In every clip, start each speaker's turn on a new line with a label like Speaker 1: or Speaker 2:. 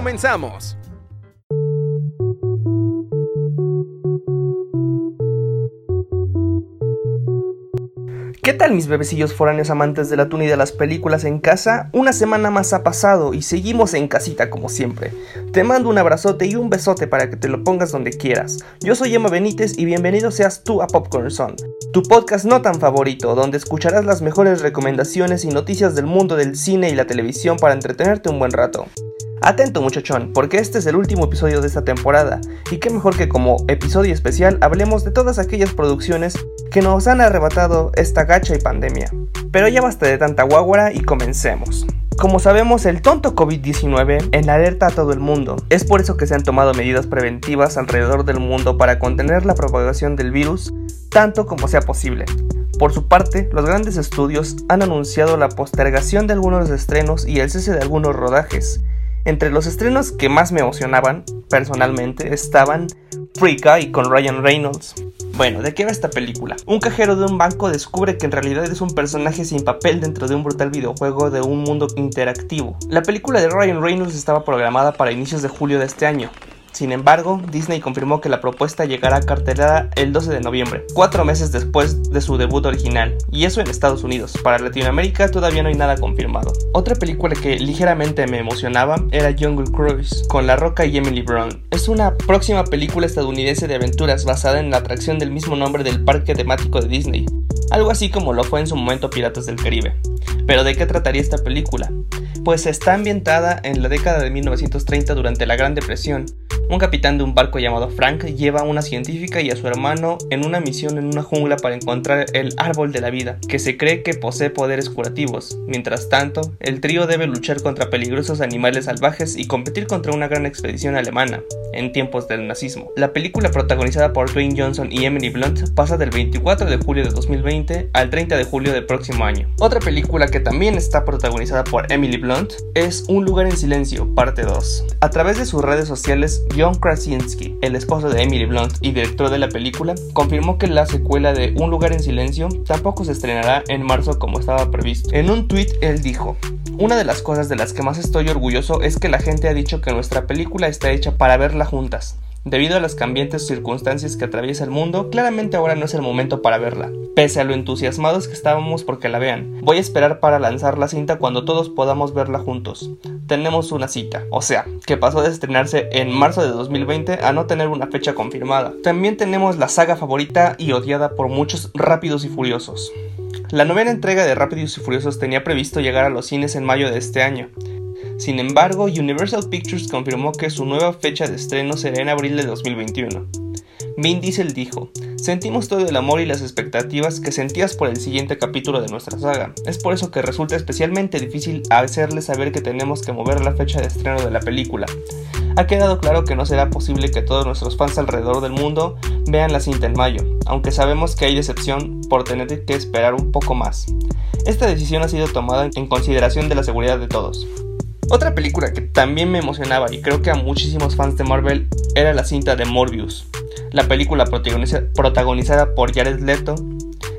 Speaker 1: ¡Comenzamos!
Speaker 2: ¿Qué tal mis bebecillos foráneos amantes del atún y de las películas en casa? Una semana más ha pasado y seguimos en casita como siempre. Te mando un abrazote y un besote para que te lo pongas donde quieras. Yo soy Emma Benítez y bienvenido seas tú a Popcorn Son, tu podcast no tan favorito, donde escucharás las mejores recomendaciones y noticias del mundo del cine y la televisión para entretenerte un buen rato. Atento muchachón, porque este es el último episodio de esta temporada, y qué mejor que como episodio especial hablemos de todas aquellas producciones que nos han arrebatado esta gacha y pandemia. Pero ya basta de tanta guaguara y comencemos. Como sabemos, el tonto COVID-19 en alerta a todo el mundo. Es por eso que se han tomado medidas preventivas alrededor del mundo para contener la propagación del virus tanto como sea posible. Por su parte, los grandes estudios han anunciado la postergación de algunos estrenos y el cese de algunos rodajes, entre los estrenos que más me emocionaban, personalmente, estaban Free Guy con Ryan Reynolds. Bueno, ¿de qué va esta película? Un cajero de un banco descubre que en realidad es un personaje sin papel dentro de un brutal videojuego de un mundo interactivo. La película de Ryan Reynolds estaba programada para inicios de julio de este año, sin embargo, Disney confirmó que la propuesta llegará a cartelera el 12 de noviembre, cuatro meses después de su debut original, y eso en Estados Unidos. Para Latinoamérica todavía no hay nada confirmado. Otra película que ligeramente me emocionaba era Jungle Cruise, con La Roca y Emily Brown. Es una próxima película estadounidense de aventuras basada en la atracción del mismo nombre del parque temático de Disney, algo así como lo fue en su momento Piratas del Caribe. Pero ¿de qué trataría esta película? Pues está ambientada en la década de 1930 durante la Gran Depresión, un capitán de un barco llamado Frank lleva a una científica y a su hermano en una misión en una jungla para encontrar el árbol de la vida, que se cree que posee poderes curativos. Mientras tanto, el trío debe luchar contra peligrosos animales salvajes y competir contra una gran expedición alemana, en tiempos del nazismo. La película protagonizada por Dwayne Johnson y Emily Blunt pasa del 24 de julio de 2020 al 30 de julio del próximo año. Otra película que también está protagonizada por Emily Blunt es Un lugar en silencio, parte 2. A través de sus redes sociales, John Krasinski, el esposo de Emily Blunt y director de la película, confirmó que la secuela de Un lugar en silencio tampoco se estrenará en marzo como estaba previsto. En un tweet él dijo, una de las cosas de las que más estoy orgulloso es que la gente ha dicho que nuestra película está hecha para verla juntas. Debido a las cambiantes circunstancias que atraviesa el mundo, claramente ahora no es el momento para verla. Pese a lo entusiasmados que estábamos porque la vean, voy a esperar para lanzar la cinta cuando todos podamos verla juntos. Tenemos una cita, o sea, que pasó de estrenarse en marzo de 2020 a no tener una fecha confirmada. También tenemos la saga favorita y odiada por muchos Rápidos y Furiosos. La novena entrega de Rápidos y Furiosos tenía previsto llegar a los cines en mayo de este año, sin embargo, Universal Pictures confirmó que su nueva fecha de estreno será en abril de 2021. Vin Diesel dijo, Sentimos todo el amor y las expectativas que sentías por el siguiente capítulo de nuestra saga. Es por eso que resulta especialmente difícil hacerles saber que tenemos que mover la fecha de estreno de la película. Ha quedado claro que no será posible que todos nuestros fans alrededor del mundo vean la cinta en mayo, aunque sabemos que hay decepción por tener que esperar un poco más. Esta decisión ha sido tomada en consideración de la seguridad de todos. Otra película que también me emocionaba y creo que a muchísimos fans de Marvel era la cinta de Morbius. La película protagonizada por Jared Leto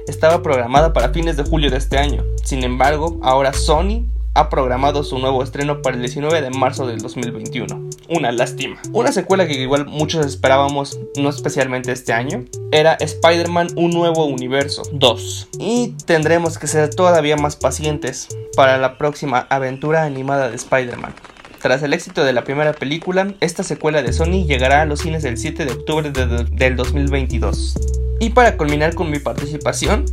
Speaker 2: estaba programada para fines de julio de este año. Sin embargo, ahora Sony ha programado su nuevo estreno para el 19 de marzo del 2021. Una lástima. Una secuela que igual muchos esperábamos, no especialmente este año, era Spider-Man Un Nuevo Universo 2. Y tendremos que ser todavía más pacientes para la próxima aventura animada de Spider-Man. Tras el éxito de la primera película, esta secuela de Sony llegará a los cines el 7 de octubre del 2022. Y para culminar con mi participación,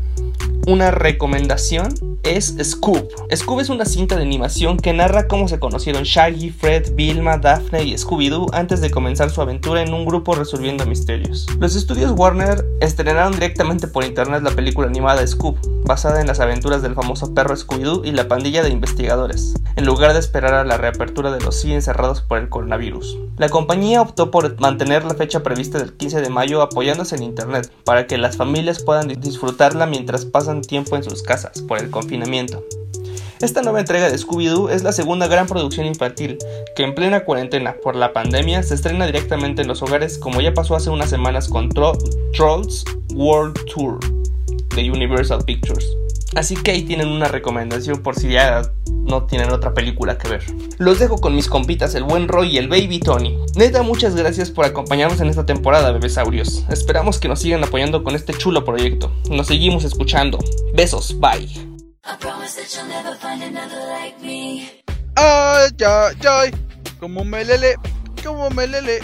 Speaker 2: una recomendación es Scoob. Scoob es una cinta de animación que narra cómo se conocieron Shaggy, Fred, Vilma, Daphne y Scooby-Doo antes de comenzar su aventura en un grupo resolviendo misterios. Los estudios Warner estrenaron directamente por internet la película animada Scoob, basada en las aventuras del famoso perro Scooby-Doo y la pandilla de investigadores, en lugar de esperar a la reapertura de los cines cerrados por el coronavirus. La compañía optó por mantener la fecha prevista del 15 de mayo apoyándose en internet, para que las familias puedan disfrutarla mientras pasan tiempo en sus casas por el confinamiento. Esta nueva entrega de Scooby-Doo es la segunda gran producción infantil que en plena cuarentena por la pandemia se estrena directamente en los hogares como ya pasó hace unas semanas con Trolls World Tour de Universal Pictures. Así que ahí tienen una recomendación por si ya no tienen otra película que ver. Los dejo con mis compitas, el buen Roy y el baby Tony. Neta, muchas gracias por acompañarnos en esta temporada, bebesaurios. Esperamos que nos sigan apoyando con este chulo proyecto. Nos seguimos escuchando. Besos, bye.
Speaker 3: Ay, ay, ay, como me lele, como me lele.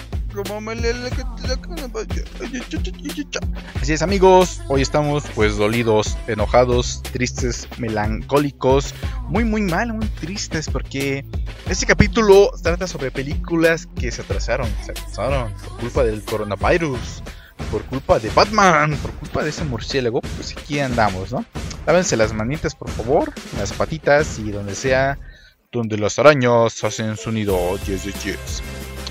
Speaker 3: Así es amigos, hoy estamos pues dolidos, enojados, tristes, melancólicos, muy muy mal, muy tristes porque este capítulo trata sobre películas que se atrasaron, se atrasaron por culpa del coronavirus, por culpa de Batman, por culpa de ese murciélago, pues aquí andamos, ¿no? Lávense las manitas por favor, las patitas y donde sea, donde las arañas hacen su nido, yes, yes, yes.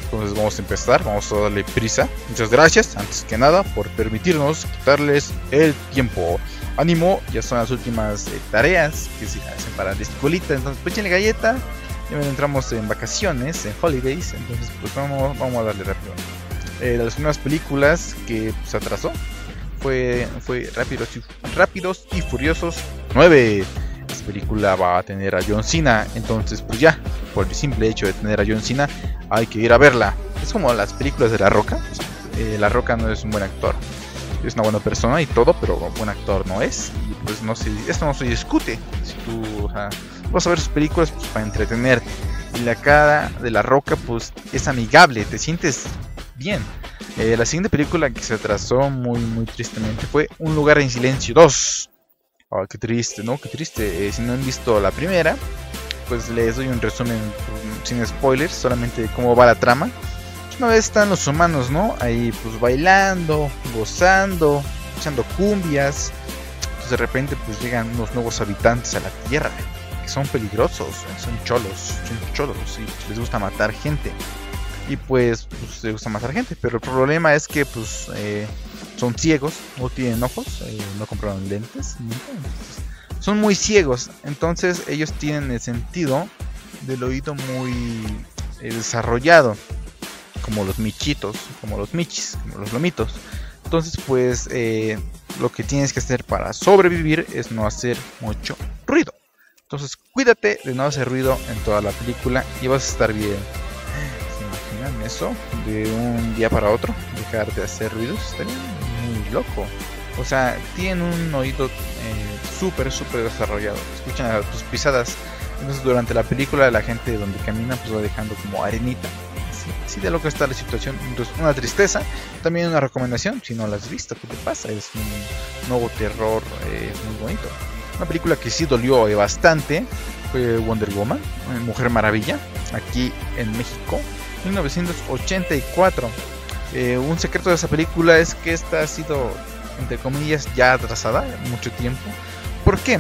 Speaker 3: Entonces vamos a empezar, vamos a darle prisa. Muchas gracias, antes que nada, por permitirnos quitarles el tiempo. Ánimo, ya son las últimas eh, tareas que se hacen para la escuelita. Entonces, pues la galleta. Ya entramos en vacaciones, en holidays. Entonces, pues vamos, vamos a darle rápido. Eh, las primeras películas que se atrasó fue, fue Rápidos, y, Rápidos y Furiosos 9 esta película va a tener a John Cena. Entonces, pues ya, por el simple hecho de tener a John Cena, hay que ir a verla. Es como las películas de La Roca. Eh, la Roca no es un buen actor. Es una buena persona y todo, pero buen actor no es. Y pues no se, esto no se discute. Si tú vas a ver sus películas pues, para entretenerte. Y la cara de La Roca, pues es amigable, te sientes bien. Eh, la siguiente película que se atrasó muy, muy tristemente fue Un lugar en silencio 2. Oh, qué triste, ¿no? Qué triste. Eh, si no han visto la primera, pues les doy un resumen sin spoilers, solamente cómo va la trama. Una vez están los humanos, ¿no? Ahí pues bailando, gozando, echando cumbias. Entonces de repente pues llegan unos nuevos habitantes a la Tierra, que son peligrosos, son cholos, son cholos y pues, les gusta matar gente. Y pues, pues les gusta matar gente, pero el problema es que pues... Eh, son ciegos, no tienen ojos, eh, no compraron lentes, son muy ciegos, entonces ellos tienen el sentido del oído muy eh, desarrollado, como los michitos, como los michis, como los lomitos. Entonces, pues eh, lo que tienes que hacer para sobrevivir es no hacer mucho ruido. Entonces, cuídate de no hacer ruido en toda la película y vas a estar bien. ¿Se imaginan eso? De un día para otro, dejar de hacer ruidos. Estaría muy loco. O sea, tienen un oído eh, súper, súper desarrollado. Escuchan tus pisadas. Entonces, durante la película, la gente donde camina, pues va dejando como arenita. Así, de lo que está la situación. Entonces, una tristeza. También una recomendación. Si no la has visto, ¿qué te pasa? Es un nuevo terror eh, muy bonito. Una película que sí dolió eh, bastante fue Wonder Woman, Mujer Maravilla, aquí en México, 1984. un secreto de esa película es que esta ha sido entre comillas, ya atrasada, mucho tiempo. ¿Por qué?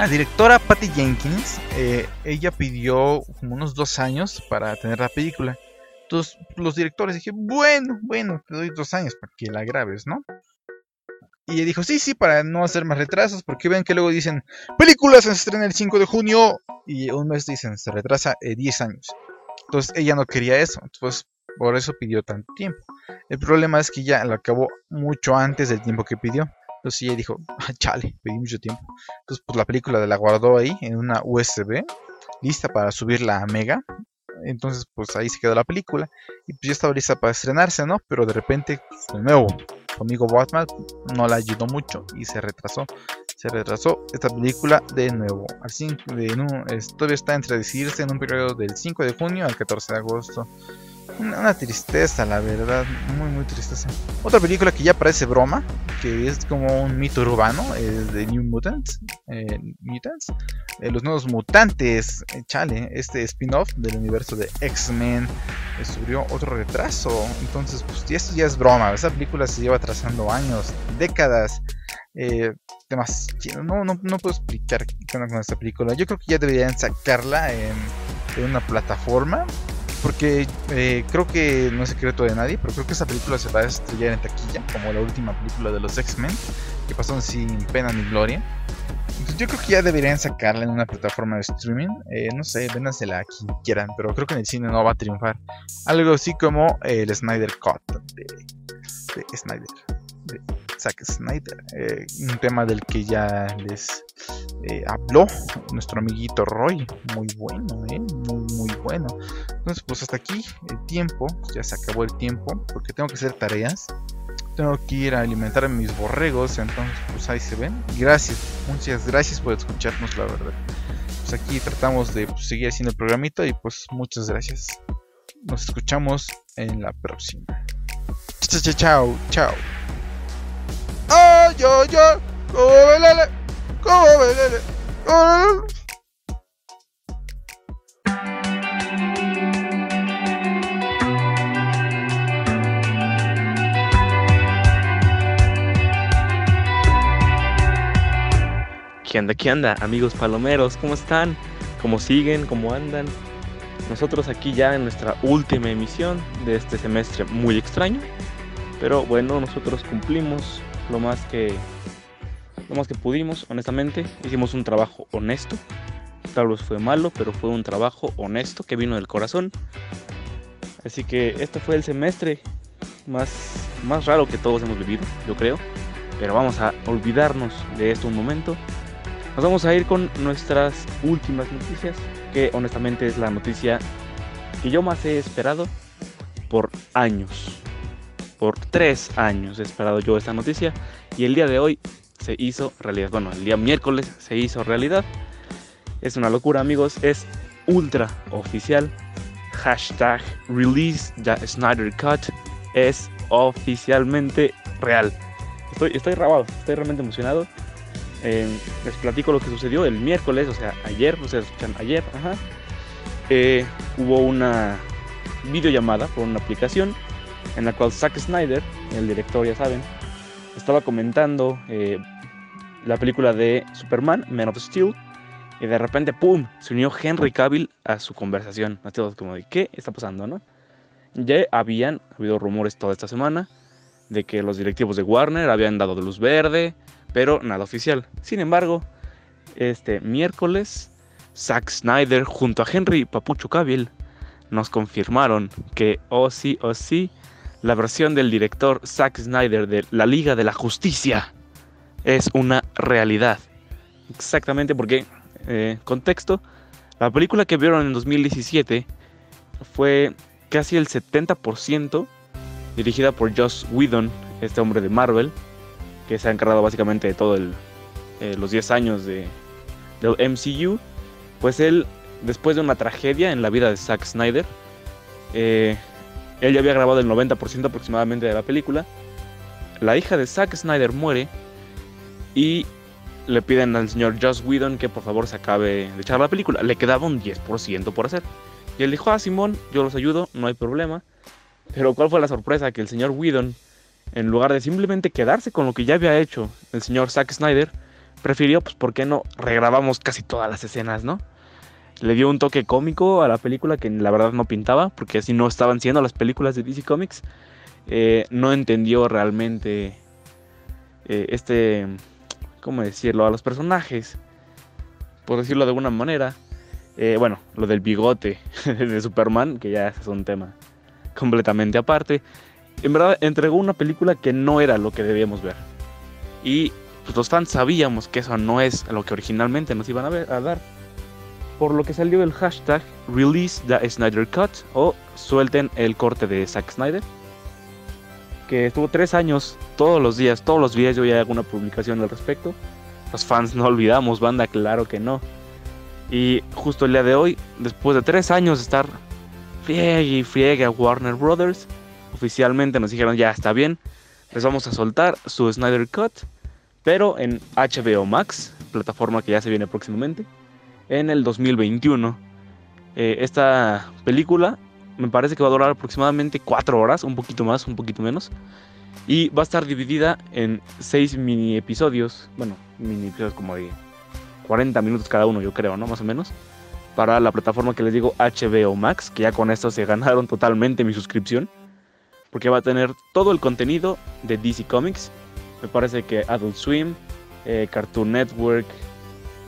Speaker 3: La directora Patty Jenkins, eh, ella pidió como unos dos años para tener la película. Entonces los directores dije, bueno, bueno, te doy dos años para que la grabes, ¿no? Y ella dijo, sí, sí, para no hacer más retrasos, porque ven que luego dicen, película se estrena el 5 de junio, y un mes dicen, se retrasa 10 años. Entonces ella no quería eso, entonces por eso pidió tanto tiempo. El problema es que ya lo acabó mucho antes del tiempo que pidió. Entonces ella dijo, ah, chale, pedí mucho tiempo. Entonces pues la película la guardó ahí en una USB, lista para subirla a Mega. Entonces pues ahí se quedó la película. Y pues ya estaba lista para estrenarse, ¿no? Pero de repente, pues, de nuevo, conmigo Batman no la ayudó mucho y se retrasó. Se retrasó esta película de nuevo. Así de, todavía está entre decidirse en un periodo del 5 de junio al 14 de agosto. Una, tristeza, la verdad, muy, muy tristeza. Otra película que ya parece broma, que es como un mito urbano, es de New Mutants. eh, Mutants. Eh, los nuevos mutantes, eh, chale, este spin-off del universo de X-Men eh, sufrió otro retraso. Entonces, pues esto ya es broma. Esa película se lleva trazando años, décadas. Temas, no, no, no puedo explicar qué onda con esta película. Yo creo que ya deberían sacarla en, en una plataforma. Porque eh, creo que no es secreto de nadie, pero creo que esa película se va a estrellar en taquilla, como la última película de los X-Men, que pasó sin pena ni gloria. Entonces yo creo que ya deberían sacarla en una plataforma de streaming. Eh, no sé, véndasela a quien quieran, pero creo que en el cine no va a triunfar. Algo así como el Snyder Cut de, de Snyder, de Zack Snyder. Eh, un tema del que ya les eh, habló nuestro amiguito Roy. Muy bueno, eh, muy, bueno. Entonces, pues hasta aquí el tiempo. Ya se acabó el tiempo porque tengo que hacer tareas tengo que ir a alimentar mis borregos, entonces pues ahí se ven. Gracias, muchas gracias por escucharnos, la verdad. Pues aquí tratamos de pues, seguir haciendo el programita y pues muchas gracias. Nos escuchamos en la próxima. Chao, chao, chao, chao. ¡Ay, yo, yo! ¡Cómo velele! ¡Cómo velele! ¡Cómo velele!
Speaker 4: ¿Qué onda, qué onda, amigos palomeros? ¿Cómo están? ¿Cómo siguen? ¿Cómo andan? Nosotros aquí ya en nuestra última emisión de este semestre muy extraño. Pero bueno, nosotros cumplimos lo más que lo más que pudimos, honestamente. Hicimos un trabajo honesto. Tal vez fue malo, pero fue un trabajo honesto que vino del corazón. Así que este fue el semestre más, más raro que todos hemos vivido, yo creo. Pero vamos a olvidarnos de esto un momento. Nos vamos a ir con nuestras últimas noticias, que honestamente es la noticia que yo más he esperado por años. Por tres años he esperado yo esta noticia y el día de hoy se hizo realidad. Bueno, el día miércoles se hizo realidad. Es una locura amigos, es ultra oficial. Hashtag release the es oficialmente real. Estoy, estoy rabado, estoy realmente emocionado. Eh, les platico lo que sucedió el miércoles, o sea, ayer, ustedes escuchan ayer, ajá. Eh, hubo una videollamada por una aplicación en la cual Zack Snyder, el director, ya saben, estaba comentando eh, la película de Superman, Man of Steel, y de repente, ¡pum!, se unió Henry Cavill a su conversación. Todos como de, ¿qué está pasando, no? Ya habían habido rumores toda esta semana de que los directivos de Warner habían dado luz verde, pero nada oficial. Sin embargo, este miércoles, Zack Snyder junto a Henry Papucho Cavill nos confirmaron que, oh sí, oh sí, la versión del director Zack Snyder de La Liga de la Justicia es una realidad. Exactamente porque, eh, contexto, la película que vieron en 2017 fue casi el 70% dirigida por Joss Whedon, este hombre de Marvel, que se ha encargado básicamente de todos eh, los 10 años de, del MCU. Pues él, después de una tragedia en la vida de Zack Snyder, eh, él ya había grabado el 90% aproximadamente de la película. La hija de Zack Snyder muere y le piden al señor Joss Whedon que por favor se acabe de echar la película. Le quedaba un 10% por hacer. Y él dijo, ah, Simón, yo los ayudo, no hay problema. Pero ¿cuál fue la sorpresa? Que el señor Whedon, en lugar de simplemente quedarse con lo que ya había hecho el señor Zack Snyder, prefirió, pues, ¿por qué no regrabamos casi todas las escenas, no? Le dio un toque cómico a la película que la verdad no pintaba, porque así no estaban siendo las películas de DC Comics. Eh, no entendió realmente eh, este, ¿cómo decirlo? A los personajes, por decirlo de alguna manera. Eh, bueno, lo del bigote de Superman, que ya es un tema completamente aparte. En verdad, entregó una película que no era lo que debíamos ver. Y pues, los fans sabíamos que eso no es lo que originalmente nos iban a, dar. Por lo que salió el hashtag Release the Snyder Cut o suelten el corte de Zack Snyder. Que estuvo tres años, todos los días, todos los días yo ya hago una publicación al respecto. Los fans no olvidamos, banda, claro que no. Y justo el día de hoy, después de tres años de estar friegue y friegue a Warner Brothers. Oficialmente nos dijeron ya está bien, les vamos a soltar su Snyder Cut, pero en HBO Max, plataforma que ya se viene próximamente, en el 2021. Eh, esta película me parece que va a durar aproximadamente 4 horas, un poquito más, un poquito menos. Y va a estar dividida en 6 mini episodios, bueno, mini episodios como de 40 minutos cada uno, yo creo, ¿no? Más o menos. Para la plataforma que les digo HBO Max, que ya con esto se ganaron totalmente mi suscripción. Porque va a tener todo el contenido de DC Comics. Me parece que Adult Swim, eh, Cartoon Network,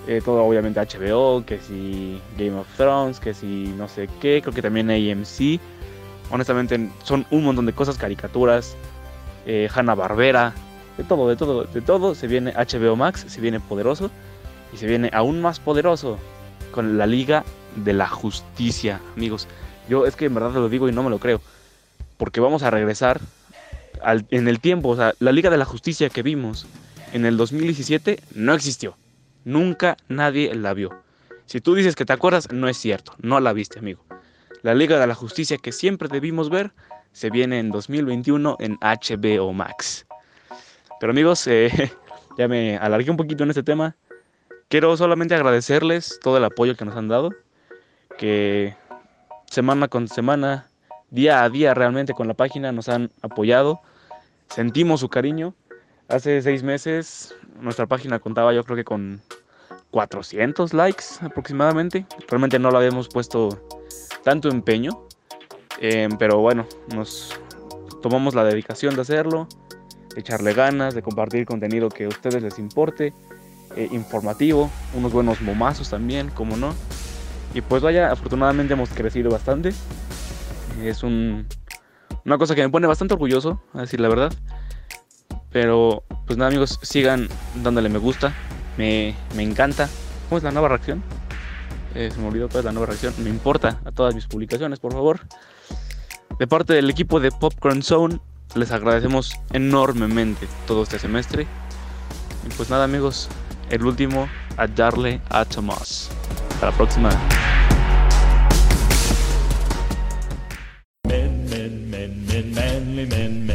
Speaker 4: eh, todo obviamente HBO, que si Game of Thrones, que si no sé qué, creo que también AMC. Honestamente son un montón de cosas, caricaturas, eh, Hanna Barbera, de todo, de todo, de todo. Se viene HBO Max, se viene poderoso y se viene aún más poderoso con la Liga de la Justicia, amigos. Yo es que en verdad lo digo y no me lo creo, porque vamos a regresar al, en el tiempo, o sea, la Liga de la Justicia que vimos en el 2017 no existió. Nunca nadie la vio. Si tú dices que te acuerdas, no es cierto, no la viste, amigo. La Liga de la Justicia que siempre debimos ver se viene en 2021 en HBO Max. Pero amigos, eh, ya me alargué un poquito en este tema. Quiero solamente agradecerles todo el apoyo que nos han dado, que semana con semana, día a día realmente con la página nos han apoyado, sentimos su cariño. Hace seis meses nuestra página contaba yo creo que con 400 likes aproximadamente. Realmente no lo habíamos puesto tanto empeño, eh, pero bueno, nos tomamos la dedicación de hacerlo, de echarle ganas, de compartir contenido que a ustedes les importe, eh, informativo, unos buenos momazos también, como no. Y pues vaya, afortunadamente hemos crecido bastante. Es un, una cosa que me pone bastante orgulloso, a decir la verdad. Pero pues nada amigos, sigan dándole me gusta. Me, me encanta. ¿Cómo es la nueva reacción? Eh, se me olvidó cuál es la nueva reacción. Me importa a todas mis publicaciones, por favor. De parte del equipo de Popcorn Zone, les agradecemos enormemente todo este semestre. Y pues nada amigos, el último a darle a Tomás. Hasta la próxima.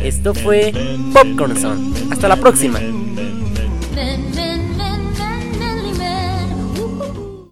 Speaker 5: Esto fue Popcorn Zone. Hasta la próxima.